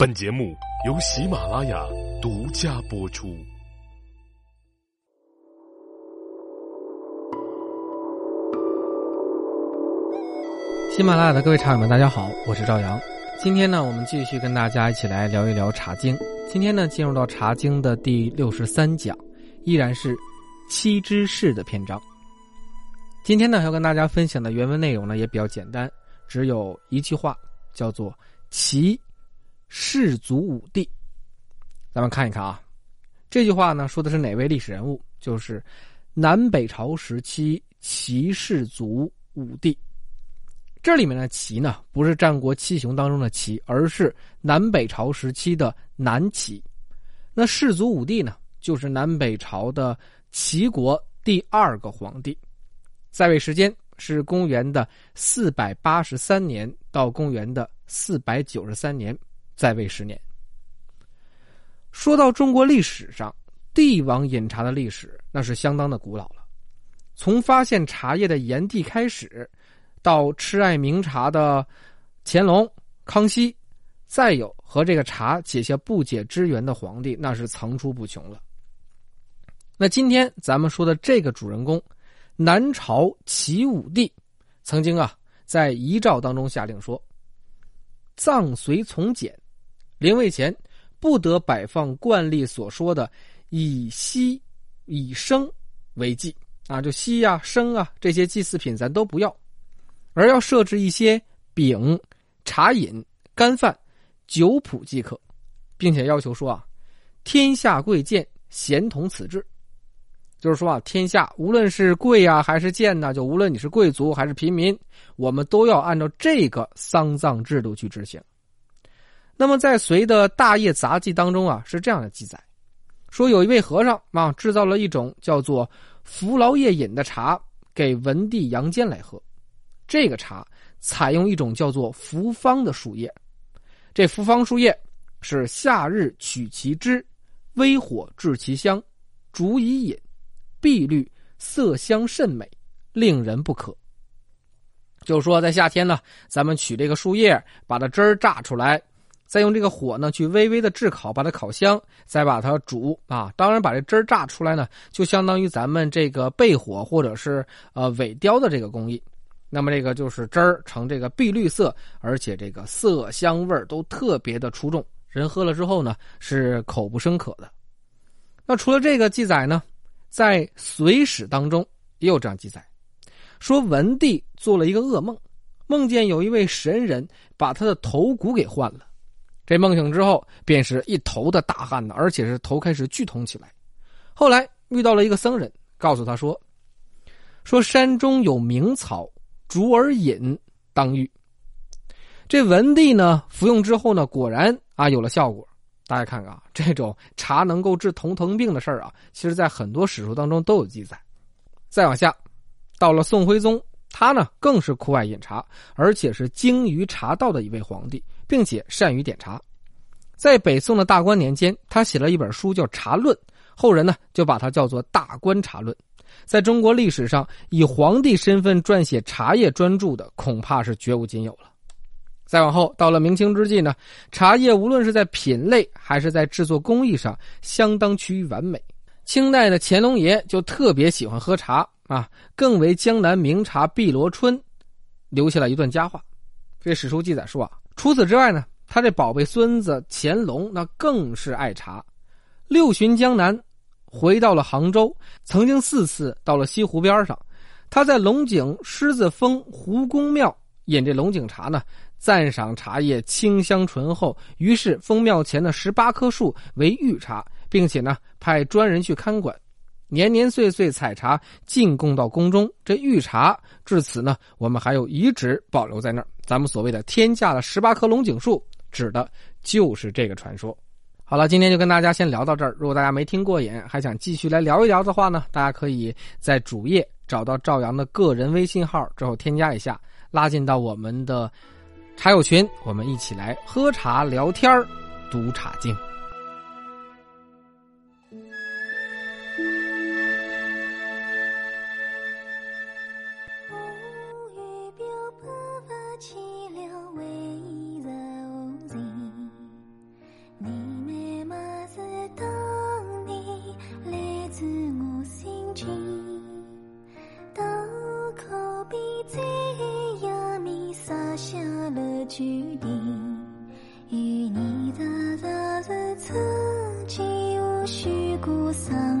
本节目由喜马拉雅独家播出。喜马拉雅的各位茶友们，大家好，我是赵阳。今天呢，我们继续跟大家一起来聊一聊《茶经》。今天呢，进入到《茶经》的第六十三讲，依然是七之事的篇章。今天呢，要跟大家分享的原文内容呢，也比较简单，只有一句话，叫做“齐”。世祖武帝，咱们看一看啊，这句话呢说的是哪位历史人物？就是南北朝时期齐世祖武帝。这里面的齐呢，不是战国七雄当中的齐，而是南北朝时期的南齐。那世祖武帝呢，就是南北朝的齐国第二个皇帝，在位时间是公元的四百八十三年到公元的四百九十三年。在位十年。说到中国历史上帝王饮茶的历史，那是相当的古老了。从发现茶叶的炎帝开始，到痴爱名茶的乾隆、康熙，再有和这个茶结下不解之缘的皇帝，那是层出不穷了。那今天咱们说的这个主人公，南朝齐武帝，曾经啊在遗诏当中下令说：“葬随从简。”灵位前不得摆放惯例所说的以锡、以生为祭。啊，就锡呀、生啊这些祭祀品咱都不要，而要设置一些饼、茶饮、干饭、酒谱即可，并且要求说啊，天下贵贱咸同此制，就是说啊，天下无论是贵呀还是贱呢，就无论你是贵族还是平民，我们都要按照这个丧葬制度去执行。那么，在隋的大业杂记当中啊，是这样的记载：说有一位和尚啊，制造了一种叫做扶劳夜饮的茶，给文帝杨坚来喝。这个茶采用一种叫做扶方的树叶，这扶方树叶是夏日取其枝，微火制其香，煮以饮，碧绿，色香甚美，令人不可。就是说，在夏天呢，咱们取这个树叶，把它汁儿榨出来。再用这个火呢，去微微的炙烤，把它烤香，再把它煮啊。当然，把这汁儿榨出来呢，就相当于咱们这个焙火或者是呃尾雕的这个工艺。那么这个就是汁儿呈这个碧绿色，而且这个色香味都特别的出众，人喝了之后呢是口不生渴的。那除了这个记载呢，在《隋史》当中也有这样记载，说文帝做了一个噩梦，梦见有一位神人把他的头骨给换了。这梦醒之后，便是一头的大汗呢，而且是头开始剧痛起来。后来遇到了一个僧人，告诉他说：“说山中有名草，竹而饮，当愈。”这文帝呢，服用之后呢，果然啊有了效果。大家看看啊，这种茶能够治头疼病的事儿啊，其实在很多史书当中都有记载。再往下，到了宋徽宗，他呢更是酷爱饮茶，而且是精于茶道的一位皇帝。并且善于点茶，在北宋的大观年间，他写了一本书叫《茶论》，后人呢就把它叫做《大观茶论》。在中国历史上，以皇帝身份撰写茶叶专著的，恐怕是绝无仅有了。再往后，到了明清之际呢，茶叶无论是在品类还是在制作工艺上，相当趋于完美。清代的乾隆爷就特别喜欢喝茶啊，更为江南名茶碧螺春留下了一段佳话。这史书记载说啊。除此之外呢，他这宝贝孙子乾隆那更是爱茶，六巡江南，回到了杭州，曾经四次到了西湖边上，他在龙井狮子峰湖公庙饮这龙井茶呢，赞赏茶叶清香醇厚，于是封庙前的十八棵树为御茶，并且呢派专人去看管。年年岁岁采茶进贡到宫中，这御茶至此呢，我们还有遗址保留在那儿。咱们所谓的天价的十八棵龙井树，指的就是这个传说。好了，今天就跟大家先聊到这儿。如果大家没听过瘾，还想继续来聊一聊的话呢，大家可以在主页找到赵阳的个人微信号之后添加一下，拉进到我们的茶友群，我们一起来喝茶聊天读茶经。了句点，与你在昨日曾经无需顾丧。